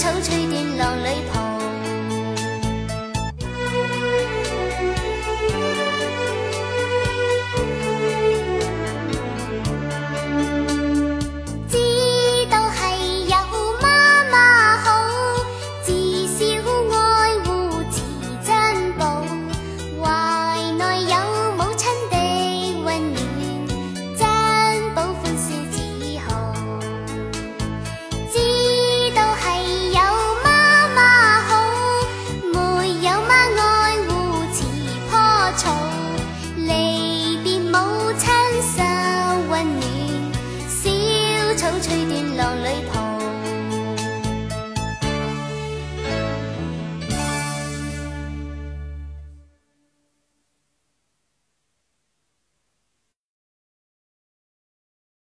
草吹断浪里